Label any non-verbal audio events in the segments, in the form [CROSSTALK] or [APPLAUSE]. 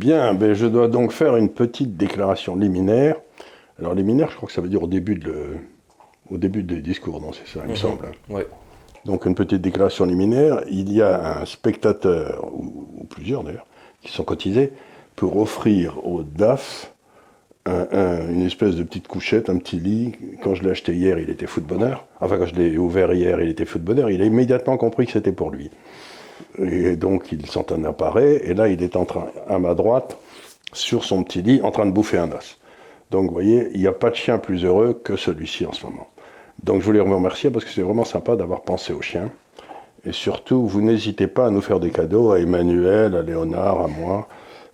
Bien, ben, je dois donc faire une petite déclaration liminaire. Alors liminaire, je crois que ça veut dire au début, de le- au début du discours, non, c'est ça, il me Mhm. semble. hein. Ouais. Donc une petite déclaration liminaire. Il y a un spectateur, ou, ou plusieurs d'ailleurs, qui sont cotisés pour offrir au DAF un- un- une espèce de petite couchette, un petit lit. Quand je l'ai acheté hier, il était fou de bonheur. Enfin, quand je l'ai ouvert hier, il était fou de bonheur. Il a immédiatement compris que c'était pour lui. Et donc il s'en en apparaît. Et là, il est en train, à ma droite, sur son petit lit, en train de bouffer un os. Donc vous voyez, il n'y a pas de chien plus heureux que celui-ci en ce moment. Donc je voulais vous remercier parce que c'est vraiment sympa d'avoir pensé aux chiens. Et surtout, vous n'hésitez pas à nous faire des cadeaux, à Emmanuel, à Léonard, à moi.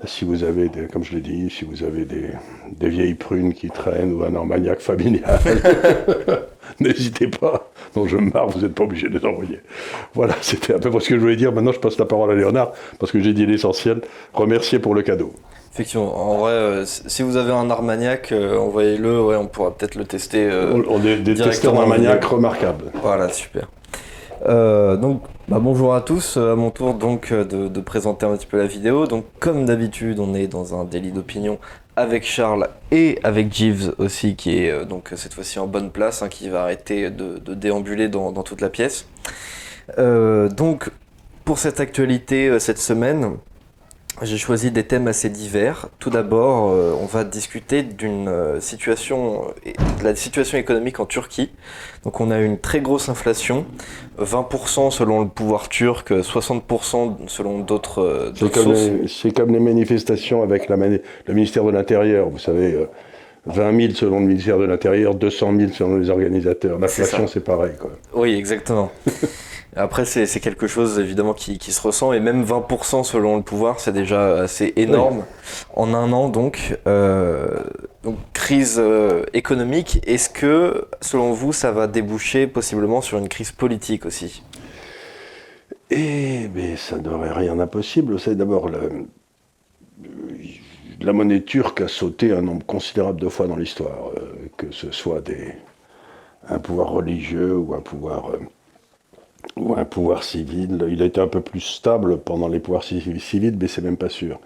Si vous avez, des, comme je l'ai dit, si vous avez des, des vieilles prunes qui traînent ou un armagnac familial, [LAUGHS] n'hésitez pas. Non, je me marre, vous n'êtes pas obligé de les envoyer. Voilà, c'était un peu ce que je voulais dire. Maintenant, je passe la parole à Léonard parce que j'ai dit l'essentiel. Remercier pour le cadeau. Effectivement, en vrai, euh, si vous avez un Armagnac, euh, envoyez-le, ouais, on pourra peut-être le tester. euh, on on est des testeurs vidéo. remarquables. Voilà, super. Euh, donc, bah, bonjour à tous. Euh, À mon tour donc euh, de, présenter un petit peu la vidéo. Donc, comme d'habitude, on est dans un délit d'opinion avec Charles et avec Jeeves aussi, qui est donc cette fois-ci en bonne place, hein, qui va arrêter de, déambuler dans, toute la pièce. Donc, pour cette actualité cette semaine, j'ai choisi des thèmes assez divers. Tout d'abord, euh, on va discuter d'une euh, situation, de la situation économique en Turquie. Donc on a une très grosse inflation, 20% selon le pouvoir turc, 60% selon d'autres euh, C'est comme, sources. les- c'est comme les manifestations avec la mani- le ministère de l'Intérieur. Vous savez, euh, 20 000 selon le ministère de l'Intérieur, 200 000 selon les organisateurs. L'inflation, c'est pareil. Quoi. Oui, exactement. [LAUGHS] Après, c'est c'est quelque chose évidemment qui, qui se ressent, et même 20% selon le pouvoir, c'est déjà assez énorme. En un an, donc, euh, donc crise euh, économique, est-ce que, selon vous, ça va déboucher possiblement sur une crise politique aussi? Eh bien, ça n'aurait rien d'impossible. Vous savez, d'abord, le- la monnaie turque a sauté un nombre considérable de fois dans l'histoire, euh, que ce soit des, un pouvoir religieux ou un pouvoir, euh, ou un pouvoir civil. Il a été un peu plus stable pendant les pouvoirs ci- civils, mais c'est même pas sûr.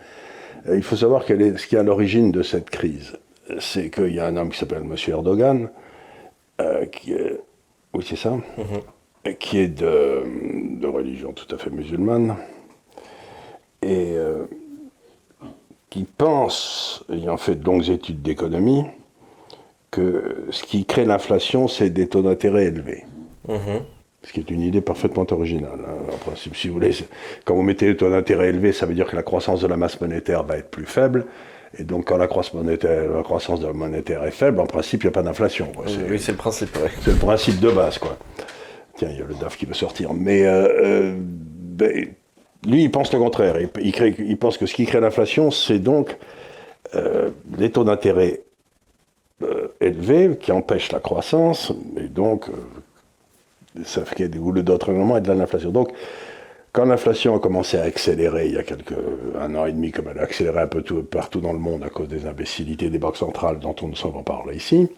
Euh, Il faut savoir quel est, ce qui est à l'origine de cette crise. C'est qu'il y a un homme qui s'appelle M. Erdogan, euh, qui est, oui c'est ça, qui est de, de religion tout à fait musulmane, et qui pense, ayant fait de longues études d'économie, que ce qui crée l'inflation, c'est des taux d'intérêt élevés. Ce qui est une idée parfaitement originale. hein. En principe, si vous voulez, quand vous mettez des taux d'intérêt élevés, ça veut dire que la croissance de la masse monétaire va être plus faible. Et donc, quand la croissance monétaire, la croissance de la monétaire est faible, en principe, il n'y a pas d'inflation. Oui, c'est le principe, ouais. c'est le principe de base, quoi. Tiens, il y a le DAF qui veut sortir. Mais euh, euh, ben, lui, il pense le contraire. Il, pense que ce qui crée l'inflation, c'est donc euh, les taux d'intérêt euh, élevés qui empêchent la croissance, et donc euh, ça fait le d'autres moments et de l'inflation. Donc, quand l'inflation a commencé à accélérer il y a quelques un an et demi, comme elle a accéléré un peu tout- partout dans le monde à cause des imbécilités des banques centrales dont on ne s'en va parler ici,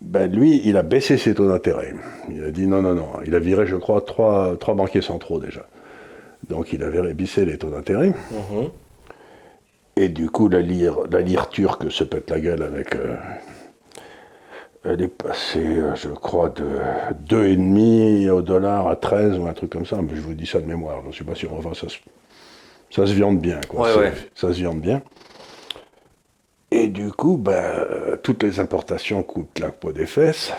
ben lui, il a baissé ses taux d'intérêt. Il a dit non, non, non. Il a viré, je crois, trois, trois banquiers centraux déjà. Donc il avait baissé les taux d'intérêt. Mhm. Et du coup, la lire, la lire turque se pète la gueule avec. euh, elle est passée, euh, je crois, de 2,5 au dollar à 13 ou un truc comme ça. Mais je vous dis ça de mémoire, je ne suis pas sûr. Enfin, ça se, ça se viande bien. Quoi. Ouais, C'est- ouais. Ça se viande bien. Et du coup, ben, toutes les importations coûtent la peau des fesses.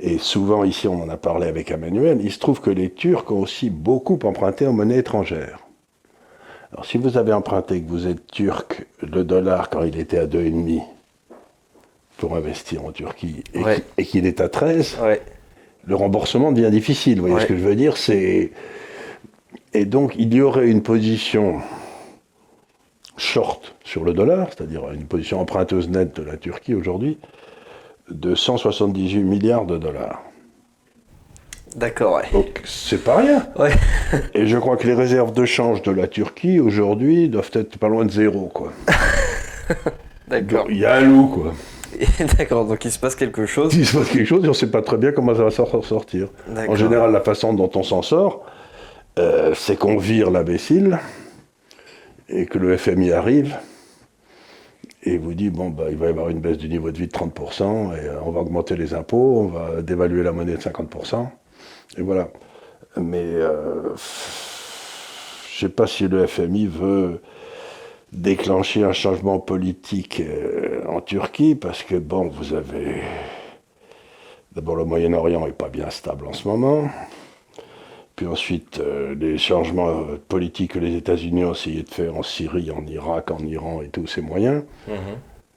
Et souvent, ici, on en a parlé avec Emmanuel, il se trouve que les Turcs ont aussi beaucoup emprunté en monnaie étrangère. Alors, si vous avez emprunté, que vous êtes turc, le dollar, quand il était à 2,5 pour investir en Turquie, et Ouais. qu'il est à 13, Ouais. le remboursement devient difficile. Vous voyez Ouais. ce que je veux dire C'est Et donc, il y aurait une position short sur le dollar, c'est-à-dire une position emprunteuse nette de la Turquie aujourd'hui, de 178 milliards de dollars. D'accord, ouais. Donc, c'est pas rien. Ouais. [LAUGHS] Et je crois que les réserves de change de la Turquie aujourd'hui doivent être pas loin de zéro, quoi. [LAUGHS] D'accord. Il y a un loup, quoi. [LAUGHS] D'accord, donc il se passe quelque chose. Il se passe quelque chose et on ne sait pas très bien comment ça va s'en sortir. En général, la façon dont on s'en sort, euh, c'est qu'on vire l'imbécile et que le FMI arrive et vous dit bon bah il va y avoir une baisse du niveau de vie de 30% et on va augmenter les impôts, on va dévaluer la monnaie de 50% et voilà. Mais euh, je sais pas si le FMI veut déclencher un changement politique euh, en Turquie parce que bon vous avez d'abord le Moyen-Orient est pas bien stable en ce moment. Puis ensuite, euh, les changements euh, politiques que les États-Unis ont essayé de faire en Syrie, en Irak, en Iran et tous ces moyens. Mhm.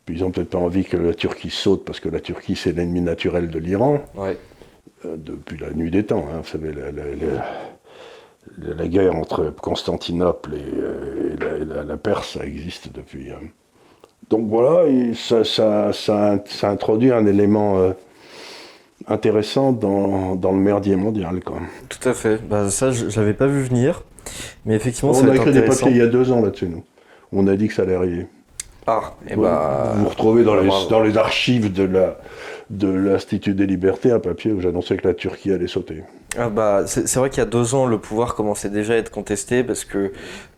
Puis ils n'ont peut-être pas envie que la Turquie saute, parce que la Turquie, c'est l'ennemi naturel de l'Iran. Euh, depuis la nuit des temps. Hein. vous savez, la, guerre entre Constantinople et, la, Perse, ça existe depuis. Hein. Donc voilà, ça, ça, ça, introduit un élément intéressant dans, dans, le merdier mondial. Quoi. Tout à fait. Bah, ça, je n'avais pas vu venir. Mais effectivement, On a écrit des papiers il y a deux ans là-dessus, nous. On a dit que ça allait arriver. Ah, et bah... Vous, vous retrouvez dans les, dans les archives de la de l'Institut des libertés un papier où j'annonçais que la Turquie allait sauter. Ah bah, c'est vrai qu'il y a deux ans, le pouvoir commençait déjà à être contesté parce que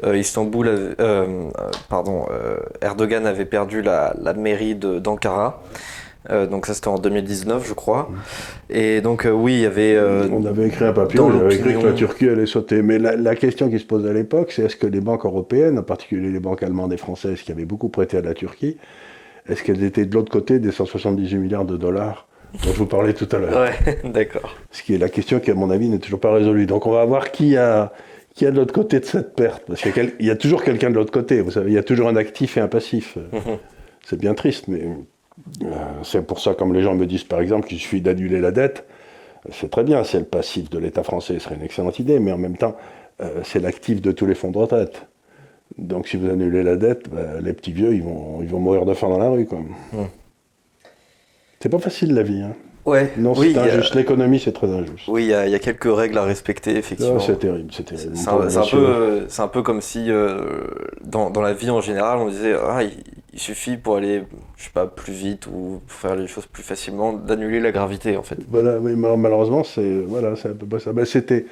euh, Istanbul, euh, euh, pardon, Erdogan avait perdu la, la mairie d'Ankara. Euh, donc ça c'était en 2019 je crois. Et donc euh, oui, il y avait... Euh, on avait écrit un papier, on avait écrit que la Turquie allait sauter. Mais la, question qui se pose à l'époque, c'est est-ce que les banques européennes, en particulier les banques allemandes et françaises qui avaient beaucoup prêté à la Turquie, est-ce qu'elles étaient de l'autre côté des 178 milliards de dollars dont je vous parlais tout à l'heure? Ouais, [LAUGHS] d'accord. Ce qui est la question qui à mon avis n'est toujours pas résolue. Donc on va voir qui a... Qui a de l'autre côté de cette perte Parce qu'il y, a toujours quelqu'un de l'autre côté, vous savez, il y a toujours un actif et un passif. [LAUGHS] C'est bien triste, mais c'est pour ça, comme les gens me disent par exemple qu'il suffit d'annuler la dette, c'est très bien, c'est le passif de l'État français, ce serait une excellente idée, mais en même temps, euh, c'est l'actif de tous les fonds de retraite. Donc si vous annulez la dette, bah, les petits vieux, ils vont, ils vont mourir de faim dans la rue. C'est pas facile la vie. Hein. Ouais. Non, c'est injuste. L'économie, c'est très injuste. Oui, il y, a quelques règles à respecter, effectivement. c'est terrible, c'est terrible. C'est un, peu, comme si, euh, dans, la vie en général, on disait ah, il, suffit pour aller, je sais pas, plus vite ou pour faire les choses plus facilement, d'annuler la gravité, en fait. Voilà, mais malheureusement, c'est voilà, un peu pas ça. Ben, c'était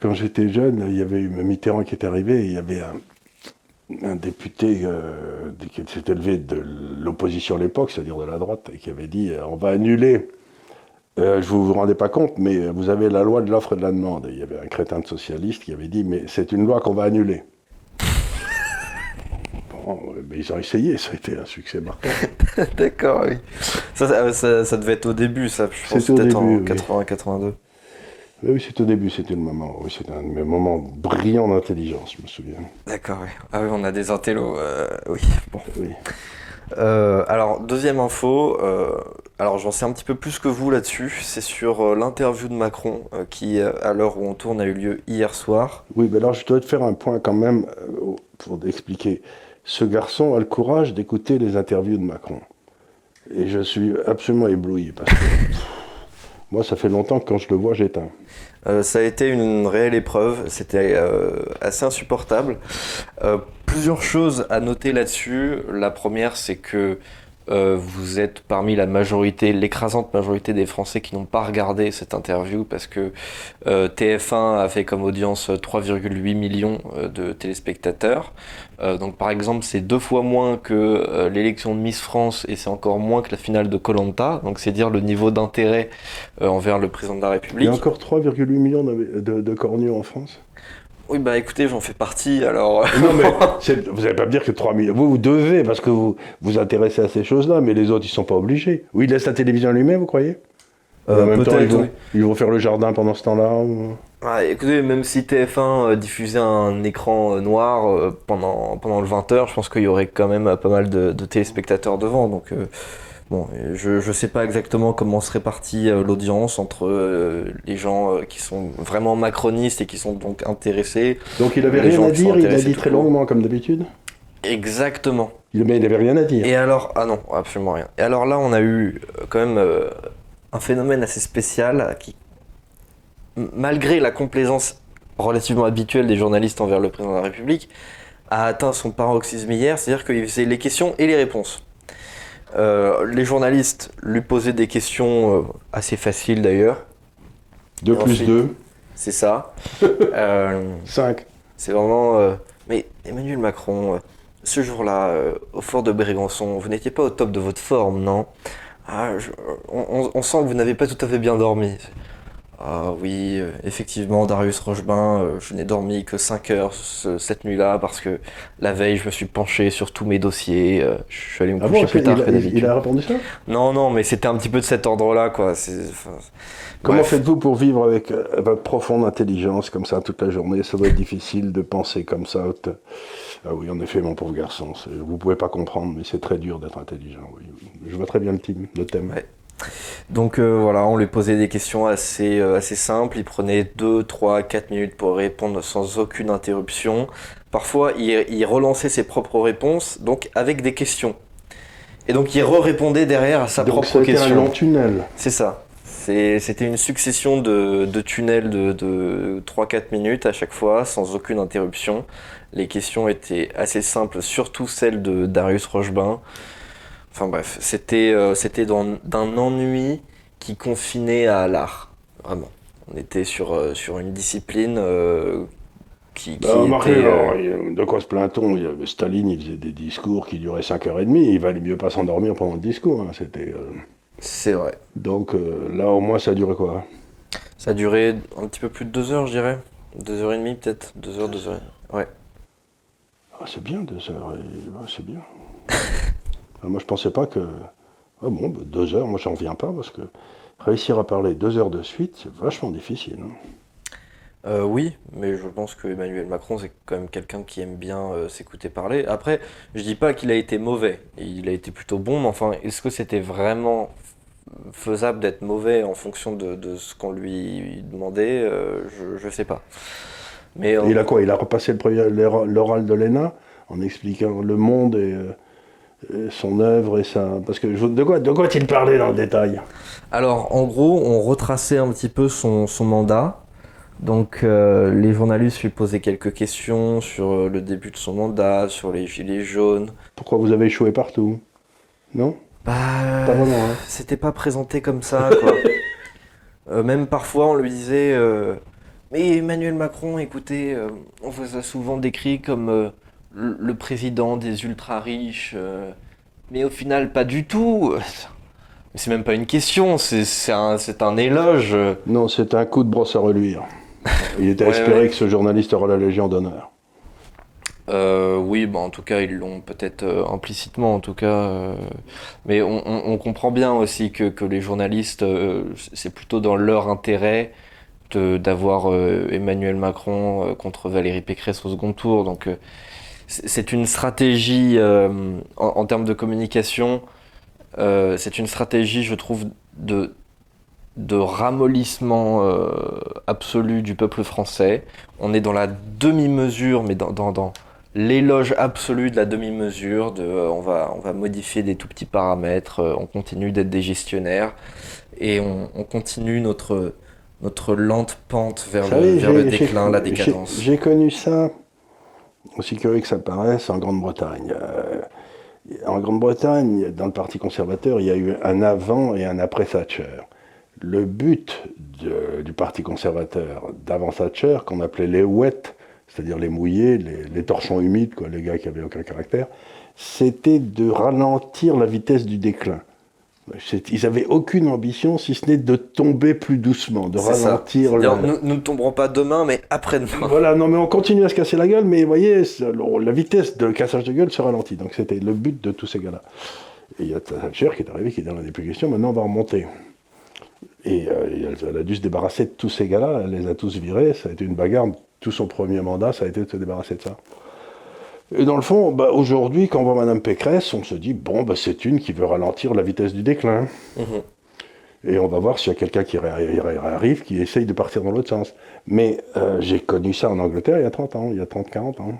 quand j'étais jeune, il y avait eu Mitterrand qui est arrivé, et il y avait un, député euh, qui s'est élevé de l'opposition à l'époque, c'est-à-dire de la droite, et qui avait dit on va annuler euh, je ne vous, rendez pas compte, mais vous avez la loi de l'offre et de la demande. il y avait un crétin de socialiste qui avait dit, mais c'est une loi qu'on va annuler. [LAUGHS] bon, mais ils ont essayé, ça a été un succès marquant. [LAUGHS] D'accord, oui. Ça, ça, devait être au début, ça, je pense, peut-être en 80-82. Oui, c'est au début, c'était le moment. Oui, c'était un de mes moments brillants d'intelligence, je me souviens. D'accord, oui. Ah oui, on a des intellos, euh, oui. Bon. Oui. Euh, alors, deuxième info, euh, alors j'en sais un petit peu plus que vous là-dessus, c'est sur euh, l'interview de Macron qui, à l'heure où on tourne, a eu lieu hier soir. Oui, mais alors je dois te faire un point quand même pour expliquer. Ce garçon a le courage d'écouter les interviews de Macron. Et je suis absolument ébloui parce que moi, ça fait longtemps que quand je le vois, j'éteins. Ça a été une réelle épreuve, c'était assez insupportable plusieurs choses à noter là-dessus. La première, c'est que euh, vous êtes parmi la majorité, l'écrasante majorité des Français qui n'ont pas regardé cette interview parce que euh, TF1 a fait comme audience 3,8 millions euh, de téléspectateurs. donc par exemple, c'est deux fois moins que l'élection de Miss France et c'est encore moins que la finale de Colanta. Donc c'est dire le niveau d'intérêt envers le président de la République. Il y a encore 3,8 millions de, de, en France oui, bah écoutez, j'en fais partie, alors... non, mais [LAUGHS] vous n'allez pas me dire que 3 millions... Vous, vous devez, parce que vous vous intéressez à ces choses-là, mais les autres, ils ne sont pas obligés. Oui, ils laissent la télévision lui-même, vous croyez? Euh, En même temps, ils vont, faire le jardin pendant ce temps-là ah, Écoutez, même si TF1 euh, diffusait un écran euh, noir pendant, pendant le 20h, je pense qu'il y aurait quand même pas mal de, de téléspectateurs devant, donc... Bon, je ne sais pas exactement comment se répartit euh, l'audience entre euh, les gens euh, qui sont vraiment macronistes et qui sont donc intéressés. Donc il avait rien à dire, il a dit très longuement comme d'habitude Exactement. Il, mais il avait rien à dire. Et alors, ah non, absolument rien. Et alors là, on a eu quand même un phénomène assez spécial qui, malgré la complaisance relativement habituelle des journalistes envers le président de la République, a atteint son paroxysme hier, c'est-à-dire qu'il faisait les questions et les réponses. Euh, les journalistes lui posaient des questions euh, assez faciles d'ailleurs. 2 plus 2. C'est ça. [LAUGHS] euh, 5. C'est vraiment Mais Emmanuel Macron, euh, ce jour-là, euh, au fort de Brégançon, vous n'étiez pas au top de votre forme, non? Ah, je- on, on- on sent que vous n'avez pas tout à fait bien dormi. Ah oui, euh, effectivement, Darius Rochebain, euh, je n'ai dormi que 5 heures ce- cette nuit-là parce que la veille, je me suis penché sur tous mes dossiers. euh, je suis allé me Ah coucher bon, plus c'est- tard il, que a, d'habitude. il a répondu ça? Non, non, mais c'était un petit peu de cet ordre-là, quoi. Enfin, Comment faites-vous pour vivre avec euh, votre profonde intelligence comme ça toute la journée? Ça doit être difficile de penser comme ça. Ah oui, en effet, mon pauvre garçon, vous pouvez pas comprendre, mais c'est très dur d'être intelligent. Oui. Je vois très bien le, thème. Ouais. Donc euh, voilà, on lui posait des questions assez, euh, assez simples. Il prenait 2, 3, 4 minutes pour répondre sans aucune interruption. Parfois, il, il relançait ses propres réponses, donc avec des questions. Et donc il re-répondait derrière à sa Donc propre a été un question. long tunnel. C'est ça. C'était une succession de, de tunnels de, de 3-4 minutes à chaque fois, sans aucune interruption. Les questions étaient assez simples, surtout celles de Darius Rochebain. Enfin bref, c'était euh, c'était d'un ennui qui confinait à l'art, vraiment. On était sur, euh, sur une discipline euh, qui, qui Bah, remarquez, était... alors, de quoi se plaint-on? Il y avait Staline, il faisait des discours qui duraient 5h30, il valait mieux pas s'endormir pendant le discours. hein, C'était, C'est vrai. Donc là, au moins, ça a duré quoi? Ça a duré un petit peu plus de 2 heures, je dirais. 2 heures et demie peut-être. 2 heures, 2 heures. Ouais. Ah, C'est bien, deux heures, et- c'est bien. [LAUGHS] Ah, moi, je pensais pas que... Ah bon, bah, deux heures, moi, j'en reviens pas, parce que réussir à parler deux heures de suite, c'est vachement difficile. hein. Euh, oui, mais je pense que Emmanuel Macron, c'est quand même quelqu'un qui aime bien euh, s'écouter parler. Après, je dis pas qu'il a été mauvais, il a été plutôt bon, mais enfin, est-ce que c'était vraiment faisable d'être mauvais en fonction de, de ce qu'on lui demandait? Euh, je, je sais pas. Mais euh, il a quoi? Il a repassé l'oral de l'ENA en expliquant le monde euh, et son œuvre et ça. Parce que de quoi, de quoi il parlait dans le détail? Alors, en gros, on retraçait un petit peu son, son mandat. Donc, euh, les journalistes lui posaient quelques questions sur euh, le début de son mandat, sur les gilets jaunes. Pourquoi vous avez échoué partout? Non? Bah, Pas vraiment, hein. c'était pas présenté comme ça, quoi. [LAUGHS] Euh, même parfois, on lui disait euh, Mais Emmanuel Macron, écoutez, euh, on vous a souvent décrit comme euh, le président des ultra-riches. euh, mais au final, pas du tout. [LAUGHS] C'est même pas une question, c'est un, éloge. Non, c'est un coup de brosse à reluire. Il était [LAUGHS] Ouais, espéré ouais. que ce journaliste aura la Légion d'honneur. Euh, oui, bah, en tout cas, ils l'ont peut-être euh, implicitement, en tout cas. euh, mais on, on- on comprend bien aussi que, que les journalistes, c'est plutôt dans leur intérêt d'avoir Emmanuel Macron contre Valérie Pécresse au second tour. Donc, c'est une stratégie euh, en, en termes de communication. euh, c'est une stratégie, je trouve, de de ramollissement euh, absolu du peuple français. On est dans la demi-mesure, mais dans, dans, dans l'éloge absolu de la demi-mesure. De, on, va, on va modifier des tout petits paramètres, on continue d'être des gestionnaires et on, on continue notre, notre lente pente vers, le, savez, vers le déclin, la décadence. J'ai connu ça, aussi curieux que ça paraisse, en Grande-Bretagne. Euh, en Grande-Bretagne, dans le Parti conservateur, il y a eu un avant et un après Thatcher. Le but du Parti conservateur d'avant Thatcher, qu'on appelait les wet, c'est-à-dire les mouillés, les, torchons humides, les gars qui avaient aucun caractère, c'était de ralentir la vitesse du déclin. Ils n'avaient aucune ambition, si ce n'est de tomber plus doucement, de ralentir. Le- Nous, nous ne tomberons pas demain, mais après-demain. voilà, non, mais on continue à se casser la gueule, mais vous voyez, la vitesse de cassage de gueule se ralentit. Donc c'était le but de tous ces gars-là. Et il y a Thatcher qui est arrivé, qui dit, on n'a plus question, maintenant on va remonter. Et euh, elle a dû se débarrasser de tous ces gars-là, elle les a tous virés, ça a été une bagarre, tout son premier mandat, ça a été de se débarrasser de ça. Et dans le fond, bah, aujourd'hui, quand on voit Madame Pécresse, on se dit, bon, bah, c'est une qui veut ralentir la vitesse du déclin. Mhm. Et on va voir s'il y a quelqu'un qui arrive, qui essaye de partir dans l'autre sens. Mais euh, j'ai connu ça en Angleterre il y a 30 ans, il y a 30-40 ans.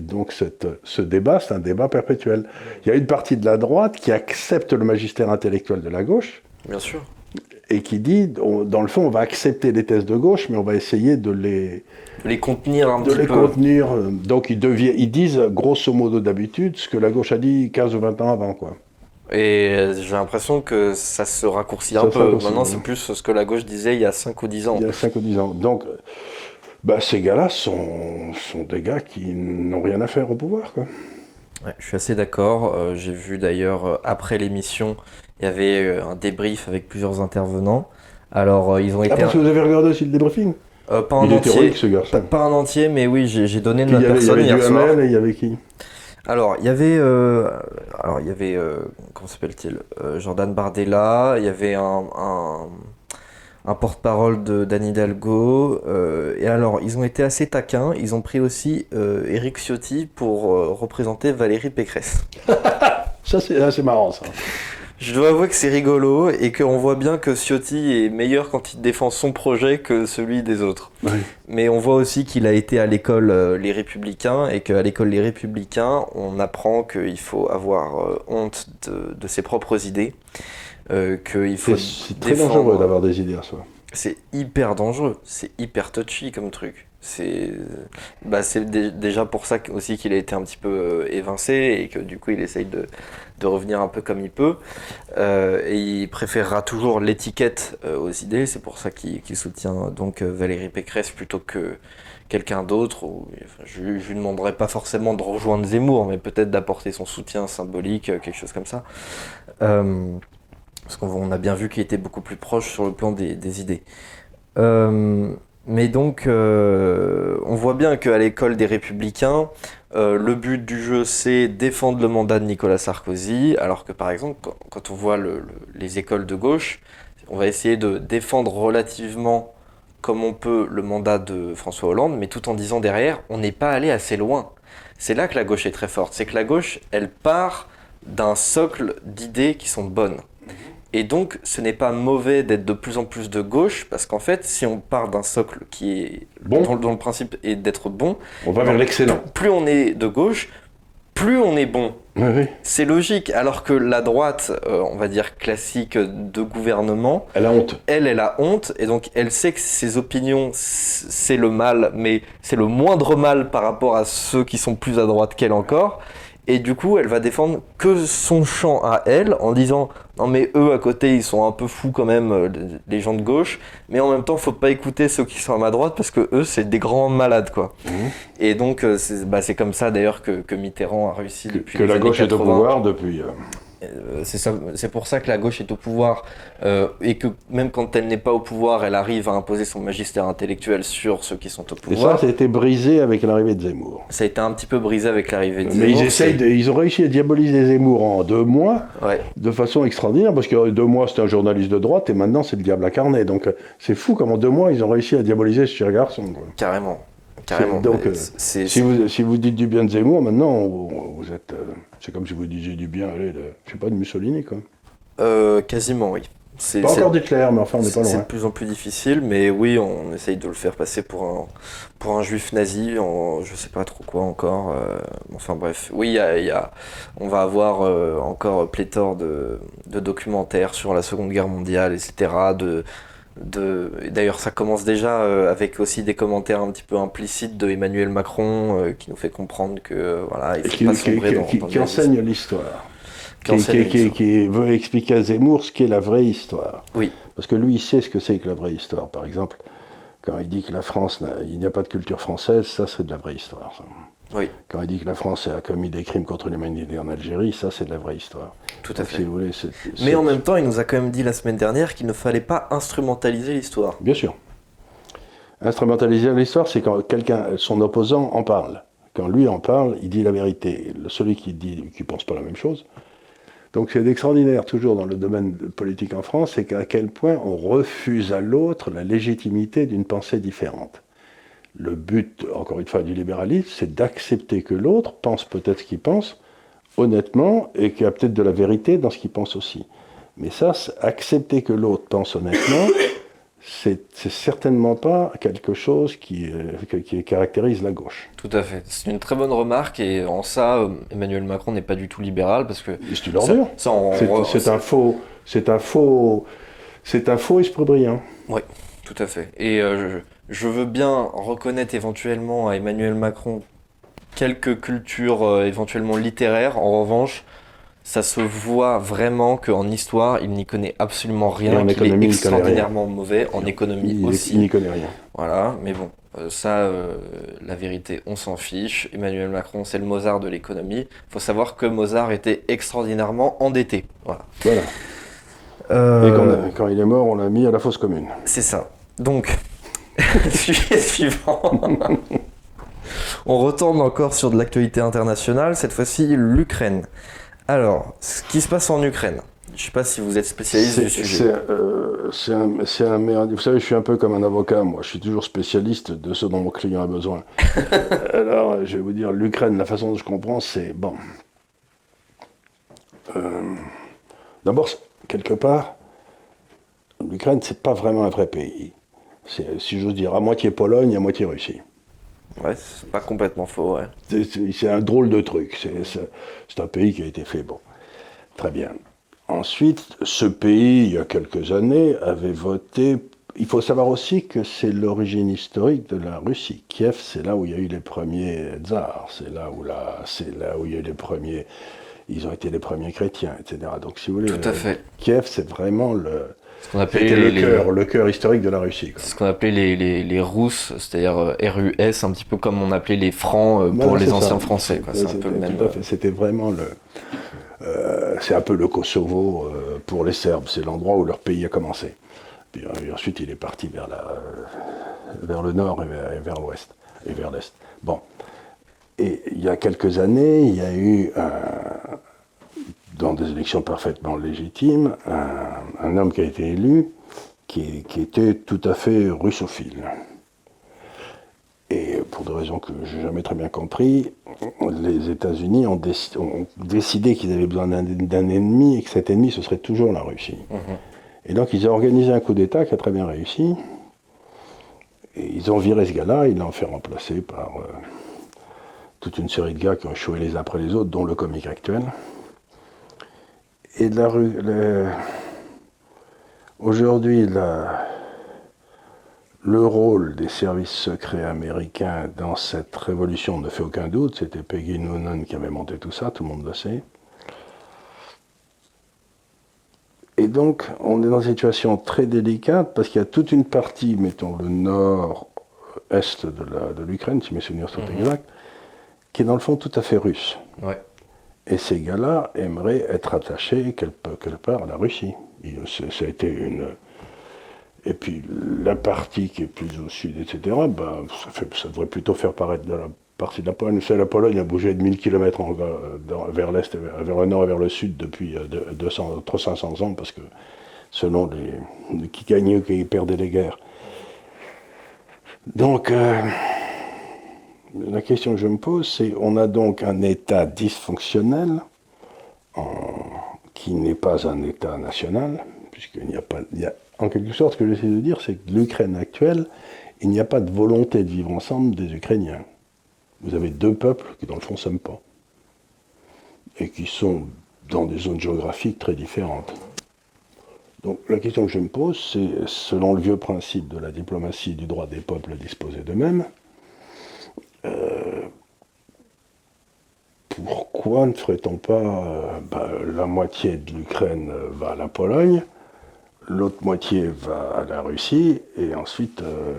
Donc cette, ce débat, c'est un débat perpétuel. Il y a une partie de la droite qui accepte le magistère intellectuel de la gauche Bien sûr. Et qui dit, on- dans le fond, on va accepter les thèses de gauche, mais on va essayer de les, De les contenir un de petit les peu. contenir. Euh, Donc ils, deviennent, ils disent, grosso modo d'habitude, ce que la gauche a dit 15 ou 20 ans avant. quoi. Et j'ai l'impression que ça se raccourcit un se peu. raccourcit, Maintenant, oui. c'est plus ce que la gauche disait il y a 5 ou 10 ans. Il y a 5 ou 10 ans. Donc, Bah, ces gars-là sont, sont des gars qui n'ont rien à faire au pouvoir. Quoi. Ouais, je suis assez d'accord. Euh, J'ai vu d'ailleurs euh, après l'émission, il y avait euh, un débrief avec plusieurs intervenants. Alors euh, ils ont Ah, été parce que vous avez regardé aussi le débriefing euh, pas en Il entier, héroïque ce garçon. pas, en entier, mais oui, j'ai donné de ma il y avait, personne hier soir. Et il y avait qui Alors, il y avait, euh, alors il y avait, euh, comment s'appelle-t-il, Jordan Bardella. Il y avait un, un, un porte-parole de d'Anne Hidalgo. et alors, ils ont été assez taquins. Ils ont pris aussi Eric Ciotti pour représenter Valérie Pécresse. [LAUGHS] Ça, c'est ah, c'est marrant, ça. Je dois avouer que c'est rigolo et qu'on voit bien que Ciotti est meilleur quand il défend son projet que celui des autres. Oui. Mais on voit aussi qu'il a été à l'école euh, Les Républicains et qu'à l'école Les Républicains, on apprend qu'il faut avoir euh, honte de, de ses propres idées, euh, qu'il faut C'est c'est très dangereux d'avoir des idées à soi. C'est hyper dangereux, c'est hyper touchy comme truc. C'est bah, c'est dé- déjà pour ça aussi qu'il a été un petit peu euh, évincé et que du coup il essaye de, de revenir un peu comme il peut. Euh, et il préférera toujours l'étiquette euh, aux idées, c'est pour ça qu'il soutient donc euh, Valérie Pécresse plutôt que quelqu'un d'autre. je, je lui demanderai pas forcément de rejoindre Zemmour, mais peut-être d'apporter son soutien symbolique, euh, quelque chose comme ça. Euh, parce qu'on on a bien vu qu'il était beaucoup plus proche sur le plan des, idées. Euh, mais donc, euh, on voit bien qu'à l'école des Républicains, euh, le but du jeu, c'est défendre le mandat de Nicolas Sarkozy, alors que par exemple, quand, on voit le- le- les écoles de gauche, on va essayer de défendre relativement comme on peut le mandat de François Hollande, mais tout en disant derrière, on n'est pas allé assez loin. C'est là que la gauche est très forte, c'est que la gauche, elle part d'un socle d'idées qui sont bonnes. Et donc, ce n'est pas mauvais d'être de plus en plus de gauche, parce qu'en fait, si on part d'un socle qui est Bon. dont, dont le principe est d'être bon, On va vers l'excellent. plus on est de gauche, plus on est bon. Oui, oui. C'est logique, alors que la droite, euh, on va dire classique de gouvernement, Elle a honte. elle, elle a honte, et donc elle sait que ses opinions, c'est le mal, mais c'est le moindre mal par rapport à ceux qui sont plus à droite qu'elle encore. Et du coup, elle va défendre que son champ à elle en disant non mais eux à côté ils sont un peu fous quand même euh, les gens de gauche, mais en même temps faut pas écouter ceux qui sont à ma droite parce que eux c'est des grands malades quoi. Mhm. Et donc euh, c'est bah, c'est comme ça d'ailleurs que, que Mitterrand a réussi Que, depuis que les la gauche est au 80. pouvoir depuis. Euh, c'est ça- c'est pour ça que la gauche est au pouvoir euh, et que même quand elle n'est pas au pouvoir, elle arrive à imposer son magistère intellectuel sur ceux qui sont au Et pouvoir. ça, ça a été brisé avec l'arrivée de Zemmour. ça a été un petit peu brisé avec l'arrivée de Mais ils Zemmour, essayent, de- ils ont réussi à diaboliser Zemmour en deux mois Ouais, de façon extraordinaire parce que deux mois c'était un journaliste de droite et maintenant c'est le diable incarné. Donc euh, c'est fou comme en deux mois ils ont réussi à diaboliser ce cher garçon. quoi. carrément. Carrément. donc, euh, c'est- Si vous, si vous dites du bien de Zemmour, maintenant vous, vous êtes. euh, c'est comme si vous disiez du bien, allez, de, je sais pas, de Mussolini quoi. euh, quasiment, oui. C'est Pas c'est- encore d'Hitler, mais enfin on n'est c'est- pas c'est loin. de plus en plus difficile, mais oui, on essaye de le faire passer pour un, pour un juif nazi, en, je sais pas trop quoi encore. euh, enfin bref, oui, y a- il y a- on va avoir euh, encore pléthore de, de documentaires sur la Seconde Guerre mondiale, etc. De, D'ailleurs, ça commence déjà euh, avec aussi des commentaires un petit peu implicites de Emmanuel Macron euh, qui nous fait comprendre que euh, voilà, il faut qui, pas sombrer qui- dans, qui- dans enseigne l'histoire. Qui veut expliquer à Zemmour ce qu'est la vraie histoire. Oui. Parce que lui, il sait ce que c'est que la vraie histoire. Par exemple, quand il dit que la France, il n'y a pas de culture française, ça c'est de la vraie histoire. ça. Oui, Quand il dit que la France a commis des crimes contre l'humanité en Algérie, ça c'est de la vraie histoire. tout à Donc, fait. si vous voulez, c'est- c'est- Mais en même temps, il nous a quand même dit la semaine dernière qu'il ne fallait pas instrumentaliser l'histoire. Bien sûr. Instrumentaliser l'histoire, c'est quand quelqu'un, son opposant en parle. Quand lui en parle, il dit la vérité. Celui qui dit, qui pense pas la même chose. Donc c'est extraordinaire toujours dans le domaine politique en France, c'est qu'à quel point on refuse à l'autre la légitimité d'une pensée différente. Le but, encore une fois, du libéralisme, c'est d'accepter que l'autre pense peut-être ce qu'il pense honnêtement et qu'il y a peut-être de la vérité dans ce qu'il pense aussi. Mais ça, accepter que l'autre pense honnêtement, c'est certainement pas quelque chose qui, euh, qui caractérise la gauche. Tout à fait. C'est une très bonne remarque et en ça, euh, Emmanuel Macron n'est pas du tout libéral parce que C'est une ordure. C'est un faux, c'est un faux, c'est un faux esprit brillant. Tout à fait. Et euh, je, je veux bien reconnaître éventuellement à Emmanuel Macron quelques cultures euh, éventuellement littéraires. En revanche, ça se voit vraiment qu'en histoire, il n'y connaît absolument Et rien, en qu'il est économie, il rien. extraordinairement mauvais, en économie Il, aussi. il n'y connaît rien. Voilà, mais bon, Euh, ça, euh, la vérité, on s'en fiche. Emmanuel Macron, c'est le Mozart de l'économie. Il faut savoir que Mozart était extraordinairement endetté. Voilà. Voilà. Euh, Et quand il est mort, on l'a mis à la fosse commune. C'est ça. Donc, [LAUGHS] sujet suivant. [LAUGHS] On retourne encore sur de l'actualité internationale, cette fois-ci l'Ukraine. Alors, ce qui se passe en Ukraine. Je sais pas si vous êtes spécialiste du sujet. c'est, euh, un, c'est un merde. Vous savez, je suis un peu comme un avocat, moi. Je suis toujours spécialiste de ce dont mon client a besoin. [LAUGHS] Alors, je vais vous dire, l'Ukraine, la façon dont je comprends, c'est bon. Euh, D'abord, quelque part, l'Ukraine, c'est pas vraiment un vrai pays. C'est, si j'ose dire, à moitié Pologne, à moitié Russie. Ouais, c'est pas complètement faux, ouais. C'est- un drôle de truc. C'est- un pays qui a été fait. Bon, très bien. Ensuite, ce pays, il y a quelques années, avait voté. Il faut savoir aussi que c'est l'origine historique de la Russie. Kiev, c'est là où il y a eu les premiers tsars. C'est là où la- c'est là où il y a eu les premiers. Ils ont été les premiers chrétiens, etc. Donc, si vous voulez, Tout à fait. Kiev, c'est vraiment le, Ce qu'on appelait c'était les, le les- cœur, le cœur historique de la Russie. quoi. c'est ce qu'on appelait les, les, les Rousses, c'est-à-dire euh, RUS, un petit peu comme on appelait les Francs euh, pour les anciens ça. Français. quoi. C'est un C'était- même. vraiment le. euh, c'est un peu le Kosovo euh, pour les Serbes. C'est l'endroit où leur pays a commencé. Puis, ensuite, il est parti vers, la, vers le nord et vers, et vers l'ouest et vers l'est. Bon. Et il y a quelques années, il y a eu, un- dans des élections parfaitement légitimes, un, un homme qui a été élu qui, qui était tout à fait russophile. Et pour des raisons que je n'ai jamais très bien compris, les États-Unis ont, déc- ont décidé qu'ils avaient besoin d'un ennemi et que cet ennemi, ce serait toujours la Russie. Mhm. Et donc, ils ont organisé un coup d'État qui a très bien réussi. Et ils ont viré ce gars-là, ils l'ont fait remplacer par euh, toute une série de gars qui ont échoué les uns après les autres, dont le comique actuel. Et la rue. Aujourd'hui, la- le rôle des services secrets américains dans cette révolution ne fait aucun doute. C'était Peggy Noonan qui avait monté tout ça, tout le monde le sait. Et donc, on est dans une situation très délicate parce qu'il y a toute une partie, mettons le nord-est de l'Ukraine, si mes souvenirs sont Mhm. exacts, qui est dans le fond tout à fait russe. Ouais. Et ces gars-là aimeraient être attachés quelque, quelque part à la Russie. C'est- Ça a été une. Et puis la partie qui est plus au sud, etc., ben, ça, fait- ça devrait plutôt faire paraître de la partie de la Pologne. Vous savez, la Pologne a bougé de 1000 km vers l'est, et vers, le nord et vers le sud depuis euh, de- 200, 300 ans, parce que selon les, qui gagnait ou qui perdait les guerres. Donc, euh, la question que je me pose, c'est on a donc un État dysfonctionnel qui n'est pas un État national, puisqu'il n'y a pas. en quelque sorte, ce que j'essaie de dire, c'est que l'Ukraine actuelle, il n'y a pas de volonté de vivre ensemble des Ukrainiens. Vous avez deux peuples qui, dans le fond, ne s'aiment pas. Et qui sont dans des zones géographiques très différentes. Donc la question que je me pose, c'est, selon le vieux principe de la diplomatie du droit des peuples à disposer d'eux-mêmes, euh, pourquoi ne ferait-on pas euh, bah, la moitié de l'Ukraine euh, va à la Pologne, l'autre moitié va à la Russie, et ensuite, euh,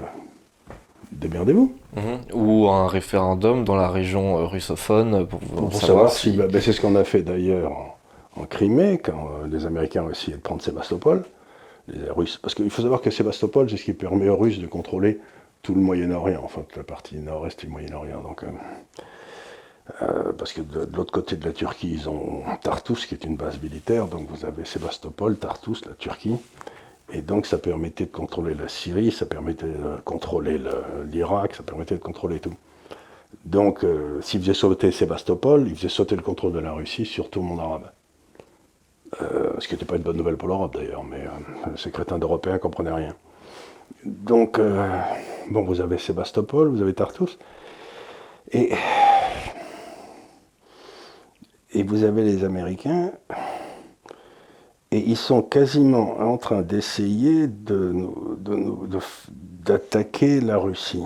démerdez-vous. Mhm. Ou un référendum dans la région russophone pour, Pour, savoir, si, bah, bah, c'est ce qu'on a fait d'ailleurs en, en Crimée, quand les Américains ont essayé de prendre Sébastopol. Les Russes, parce qu'il faut savoir que Sébastopol, c'est ce qui permet aux Russes de contrôler tout le Moyen-Orient, enfin toute la partie nord-est du Moyen-Orient. Donc, euh, euh, parce que de, l'autre côté de la Turquie, ils ont Tartus, qui est une base militaire, donc vous avez Sébastopol, Tartus, la Turquie. Et donc ça permettait de contrôler la Syrie, ça permettait de contrôler le- l'Irak, ça permettait de contrôler tout. Donc, euh, s'il faisait sauter Sébastopol, il faisait sauter le contrôle de la Russie sur tout le monde arabe. Ce qui n'était pas une bonne nouvelle pour l'Europe d'ailleurs, mais ces crétins d'Européens comprenaient rien. Donc, bon, vous avez Sébastopol, vous avez Tartus, et, vous avez les Américains, et ils sont quasiment en train d'essayer d'attaquer la Russie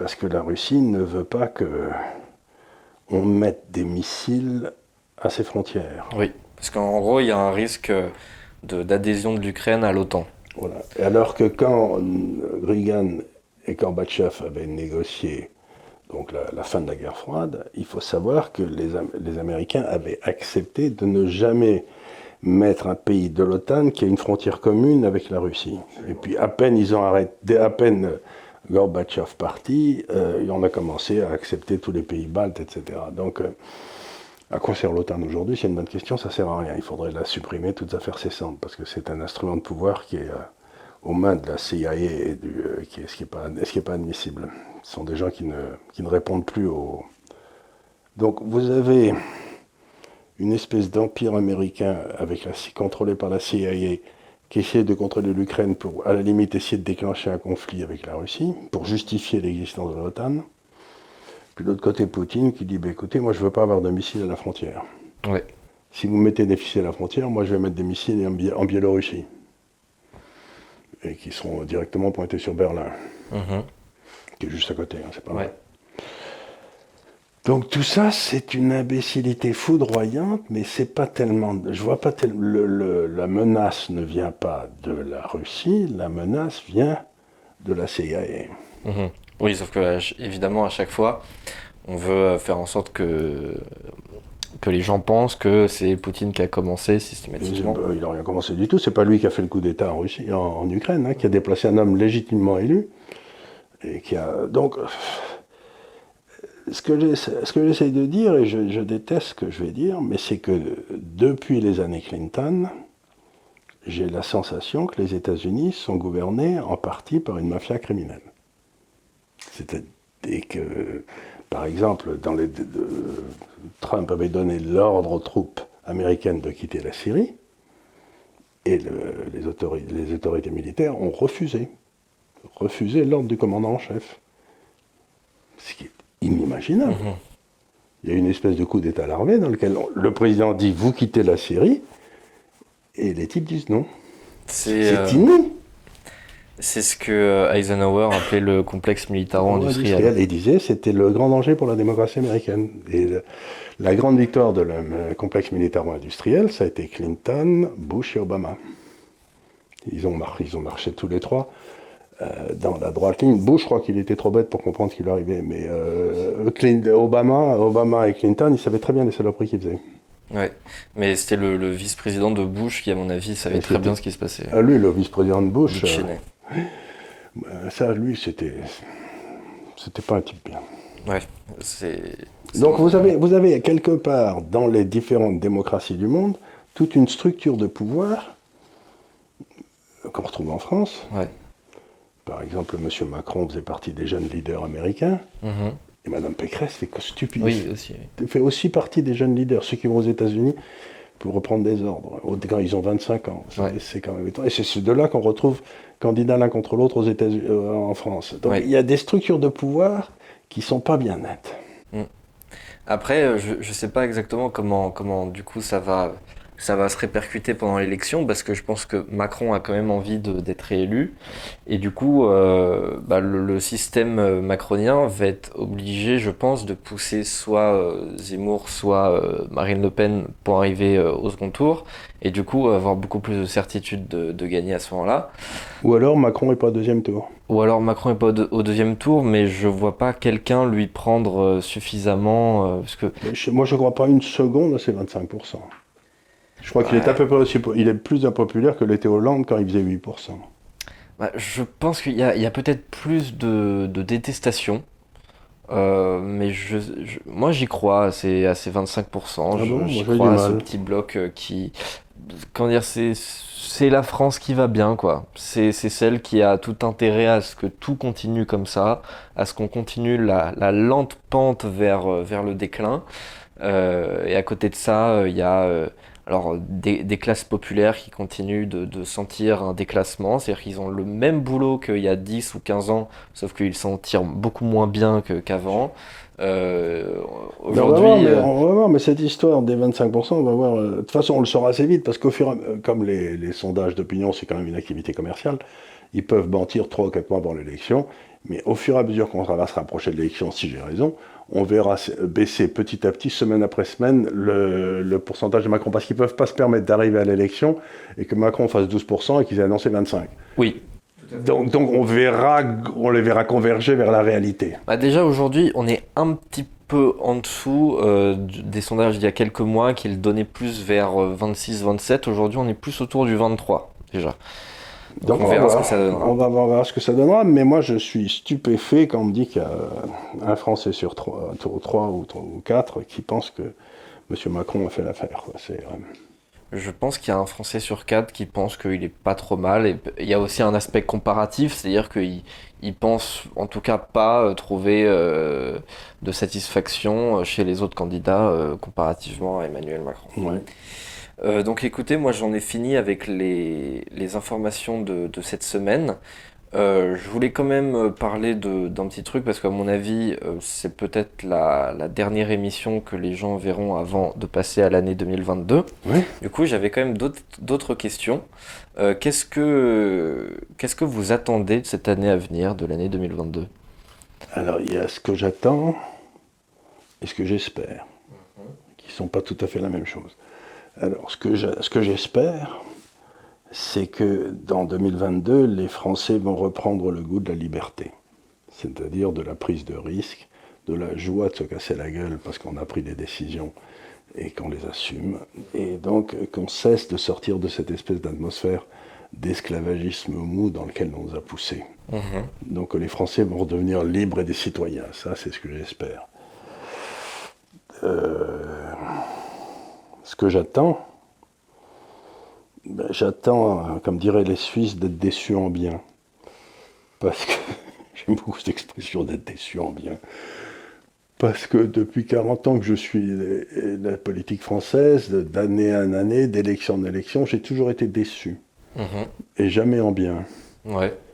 parce que la Russie ne veut pas que on mette des missiles à ses frontières. Oui, parce qu'en gros, il y a un risque d'adhésion de, l'Ukraine à l'OTAN. Alors que quand Reagan et Gorbatchev avaient négocié donc la, fin de la guerre froide, il faut savoir que les, les, Américains avaient accepté de ne jamais mettre un pays de l'OTAN qui a une frontière commune avec la Russie. Et puis à peine ils ont arrêté, à peine Gorbatchev parti, euh, on a commencé à accepter tous les pays baltes, etc. Donc euh, à quoi sert l'OTAN aujourd'hui? C'est une bonne question, ça sert à rien. Il faudrait la supprimer, toutes affaires cessantes, parce que c'est un instrument de pouvoir qui est euh, aux mains de la CIA et euh, qui ce qui n'est pas, admissible. Ce sont des gens qui ne, qui ne répondent plus aux... Donc vous avez une espèce d'empire américain avec la, contrôlé par la CIA qui essaie de contrôler l'Ukraine pour, à la limite, essayer de déclencher un conflit avec la Russie, pour justifier l'existence de l'OTAN. Puis de l'autre côté, Poutine qui dit bah, écoutez, moi je ne veux pas avoir de missiles à la frontière. Ouais. Si vous mettez des missiles à la frontière, moi je vais mettre des missiles en, en Biélorussie. Et qui seront directement pointés sur Berlin, Mhm. qui est juste à côté, hein, c'est pas Ouais. vrai. Donc tout ça, c'est une imbécilité foudroyante, mais c'est pas tellement. Je vois pas tel- le- le- la menace ne vient pas de la Russie, la menace vient de la CIA. Mhm. Oui, sauf que ch- évidemment, à chaque fois, on veut euh, faire en sorte que, que les gens pensent que c'est Poutine qui a commencé systématiquement. Euh, Il n'a rien commencé du tout. C'est pas lui qui a fait le coup d'État en Russie, en, Ukraine, hein, qui a déplacé un homme légitimement élu. Et qui a donc euh, ce que j'essa- ce que j'essaye de dire, et je, je déteste ce que je vais dire, mais c'est que depuis les années Clinton, j'ai la sensation que les États-Unis sont gouvernés en partie par une mafia criminelle. C'est-à-dire que, par exemple, dans les, Trump avait donné l'ordre aux troupes américaines de quitter la Syrie, et le- les, autorités, les autorités militaires ont refusé, refusé l'ordre du commandant en chef. Ce qui est inimaginable. Mhm. Il y a une espèce de coup d'État larvé dans lequel on- le président dit vous quittez la Syrie, et les types disent non. C'est C'est euh, inouï. C'est ce que euh, Eisenhower appelait le complexe militaro-industriel. Industriel. Et disait c'était le grand danger pour la démocratie américaine. Et le- la grande victoire de le euh, complexe militaro-industriel, ça a été Clinton, Bush et Obama. Ils ont, mar- ils ont marché tous les trois euh, dans la droite ligne. Bush, je crois qu'il était trop bête pour comprendre ce qui lui arrivait, mais euh, Obama, Obama et Clinton, ils savaient très bien les saloperies qu'ils faisaient. Ouais. Mais c'était le, le vice-président de Bush qui, à mon avis, savait Et très bien ce qui se passait. Ah, lui, le vice-président de Bush, euh, euh, ça, lui, c'était, c'était pas un type bien. Ouais. C'est. Donc vous avez, vous avez quelque part dans les différentes démocraties du monde toute une structure de pouvoir euh, qu'on retrouve en France. Ouais. Par exemple, M. Macron faisait partie des jeunes leaders américains Mhm. et Mme Pécresse fait, que stupide, Oui, aussi. oui. fait aussi partie des jeunes leaders, ceux qui vont aux États-Unis pour reprendre des ordres quand ils ont 25 ans. C'est- Ouais. C'est quand même étonnant. Et c'est ceux de là qu'on retrouve candidats l'un contre l'autre aux États-Unis, euh, en France. Donc Ouais. il y a des structures de pouvoir qui sont pas bien nettes. Après, euh, je, je sais pas exactement comment, comment du coup ça va, ça va se répercuter pendant l'élection parce que je pense que Macron a quand même envie d'être réélu et du coup, euh, bah, le, le système euh, macronien va être obligé, je pense, de pousser soit euh, Zemmour, soit euh, Marine Le Pen pour arriver au second tour et du coup avoir beaucoup plus de certitude de, de gagner à ce moment-là. Ou alors Macron n'est pas deuxième tour. Ou alors Macron est pas au, deux- au deuxième tour, mais je vois pas quelqu'un lui prendre suffisamment parce que moi, je ne crois pas une seconde à ces 25%. Je crois qu'il est à peu près aussi. Il est plus impopulaire que l'était Hollande quand il faisait 8%. Bah, je pense qu'il y a, peut-être plus de, de détestation. Euh, mais je, je- moi j'y crois à ces, à ces 25%. Ah Je- bon j'y crois à ce petit bloc euh, qui. Comment dire, c'est, c'est la France qui va bien, quoi. C'est, c'est celle qui a tout intérêt à ce que tout continue comme ça, à ce qu'on continue la, la lente pente vers, euh, vers le déclin. Euh, et à côté de ça, euh, il y a alors, des, des classes populaires qui continuent de, de sentir un déclassement, c'est-à-dire qu'ils ont le même boulot qu'il y a 10 ou 15 ans, sauf qu'ils s'en tirent beaucoup moins bien qu'avant. Euh, aujourd'hui, euh, on va voir, mais cette histoire des 25%, on va voir. euh, De toute façon, on le saura assez vite parce qu'au fur et à- comme les, les sondages d'opinion, c'est quand même une activité commerciale, Ils peuvent mentir trois ou quatre mois avant l'élection, mais au fur et à mesure qu'on va se rapprocher de l'élection, si j'ai raison, on verra baisser petit à petit, semaine après semaine, le, pourcentage de Macron, parce qu'ils ne peuvent pas se permettre d'arriver à l'élection et que Macron fasse 12% et qu'ils aient annoncé 25%. Oui. Donc, donc, on, verra, on les verra converger vers la réalité. Bah déjà aujourd'hui, on est un petit peu en dessous euh, des sondages d'il y a quelques mois qui le donnaient plus vers 26-27. Euh, aujourd'hui, on est plus autour du 23 déjà. Donc, on, verra ce que ça donnera. On va voir ce que ça donnera, mais moi je suis stupéfait quand on me dit qu'il y a un Français sur 3, 3 ou, 4 qui pense que M. Macron a fait l'affaire. C'est je pense qu'il y a un Français sur quatre qui pense qu'il est pas trop mal. Et il y a aussi un aspect comparatif, c'est-à-dire qu'il il pense en tout cas pas euh, trouver euh, de satisfaction euh, chez les autres candidats comparativement à Emmanuel Macron. Donc écoutez, moi j'en ai fini avec les, informations de, de, cette semaine. Euh, je voulais quand même euh, parler d'un petit truc parce qu'à mon avis, euh, c'est peut-être la, dernière émission que les gens verront avant de passer à l'année 2022. Du coup, j'avais quand même d'autres questions. Qu'est-ce que qu'est-ce que vous attendez de cette année à venir, de l'année 2022 Alors, il y a ce que j'attends et ce que j'espère, qui ne sont pas tout à fait la même chose. Alors, ce que j'espère, c'est que dans 2022, les Français vont reprendre le goût de la liberté, c'est-à-dire de la prise de risque, de la joie de se casser la gueule parce qu'on a pris des décisions et qu'on les assume, et donc qu'on cesse de sortir de cette espèce d'atmosphère d'esclavagisme mou dans lequel on nous a poussés. Mhm. Donc les Français vont redevenir libres et des citoyens, ça c'est ce que j'espère. Euh, ce que j'attends, ben, j'attends, comme diraient les Suisses, d'être déçu en bien. Parce que [LAUGHS] j'aime beaucoup cette expression d'être déçu en bien. Parce que depuis 40 ans que je suis la politique française, d'année en année, d'élection en élection, j'ai toujours été déçu. Mhm. Et jamais en bien. Ouais. [LAUGHS]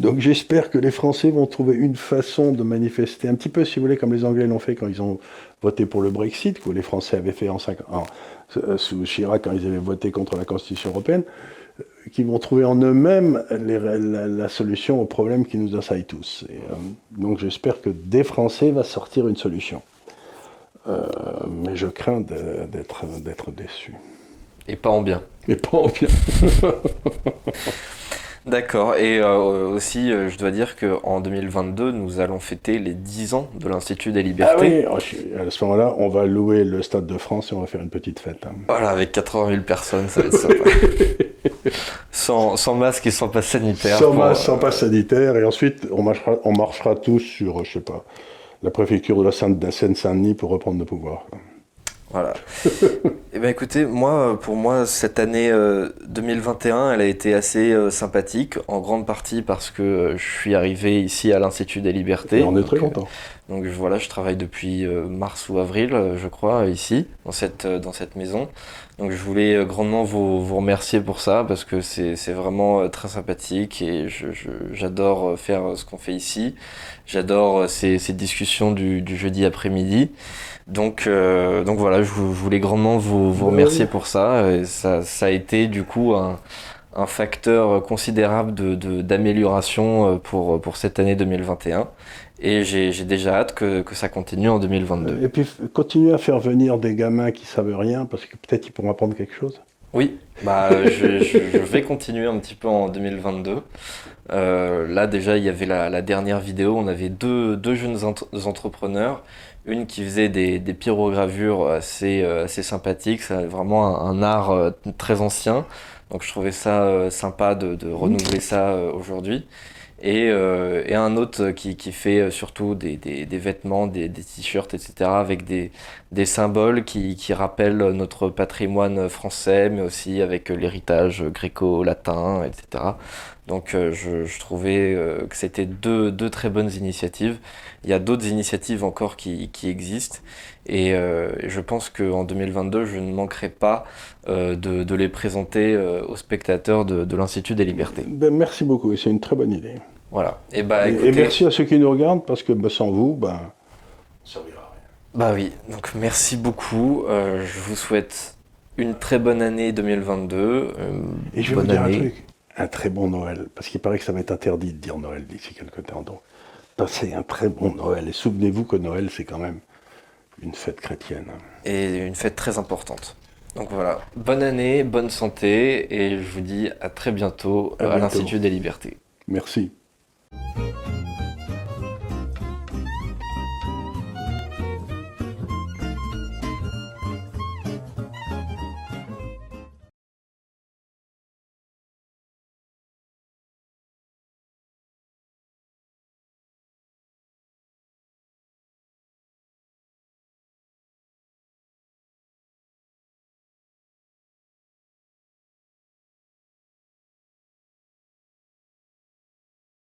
Donc j'espère que les Français vont trouver une façon de manifester, un petit peu si vous voulez comme les Anglais l'ont fait quand ils ont voté pour le Brexit, que les Français avaient fait en, 5, ans. Euh, sous Chirac quand ils avaient voté contre la Constitution européenne, euh, qui vont trouver en eux-mêmes la, solution au problème qui nous assaille tous. Et, euh, donc j'espère que des Français va sortir une solution. mais je crains d'être déçu. Et pas en bien. Et pas en bien. [LAUGHS] D'accord. Et euh, aussi, euh, je dois dire qu'en 2022, nous allons fêter les 10 ans de l'Institut des Libertés. Ah oui, à ce moment-là, on va louer le Stade de France et on va faire une petite fête. Hein. Voilà, avec 80 000 personnes, ça va être sympa. [LAUGHS] sans, sans, masque et sans passe sanitaire. Sans masque, sans passe sanitaire. Et ensuite, on marchera, on marchera tous sur, je sais pas, la préfecture de la Seine-Saint-Denis pour reprendre le pouvoir. Voilà. [LAUGHS] Eh bien écoutez, moi, pour moi, cette année 2021, euh, elle a été assez euh, sympathique, en grande partie parce que euh, je suis arrivé ici à l'Institut des Libertés. Et on est très content. donc voilà, je travaille depuis mars ou avril, je crois, ici, dans cette, dans cette maison. Donc je voulais grandement vous, vous remercier pour ça, parce que c'est vraiment très sympathique et j'adore faire ce qu'on fait ici. J'adore ces, ces, discussions du, du jeudi après-midi. Donc, euh, donc voilà, je, voulais grandement vous, vous bah remercier pour ça. Et ça. Ça a été du coup un, un facteur considérable d'amélioration de, euh, pour, pour cette année 2021. Et j'ai déjà hâte que, que, ça continue en 2022. Et puis continuer à faire venir des gamins qui savent rien, parce que peut-être ils pourront apprendre quelque chose. Oui, bah, je, je, vais continuer un petit peu en 2022. Euh, là déjà, il y avait la, la, dernière vidéo, on avait deux, deux jeunes entrepreneurs une qui faisait des, des pyrogravures assez, euh, assez sympathiques, c'est vraiment un, art euh, très ancien. Donc je trouvais ça euh, sympa de, de renouveler ça aujourd'hui. Et, et, un autre qui, qui fait surtout des, des, des vêtements, des, des t-shirts, etc., avec des, des symboles qui, qui, rappellent notre patrimoine français, mais aussi avec l'héritage gréco-latin, etc. Donc je, je, trouvais que c'était deux, deux très bonnes initiatives il y a d'autres initiatives encore qui, qui existent. Et euh, je pense qu'en 2022, je ne manquerai pas euh, de, de, les présenter euh, aux spectateurs de, de l'Institut des libertés. Ben, merci beaucoup, et c'est une très bonne idée. Voilà. Et, bah, et, merci à ceux qui nous regardent, parce que bah, sans vous, ben, ça servira à rien. Bah oui, donc merci beaucoup. je vous souhaite une très bonne année 2022. euh, Et je vais vous dire année. un truc, un très bon Noël, parce qu'il paraît que ça va être interdit de dire Noël d'ici quelque temps. Donc, passez un très bon Noël. Et souvenez-vous que Noël, c'est quand même une fête chrétienne. et une fête très importante. Donc voilà, bonne année, bonne santé et je vous dis à très bientôt À euh, à l'Institut des Libertés. Merci. Thank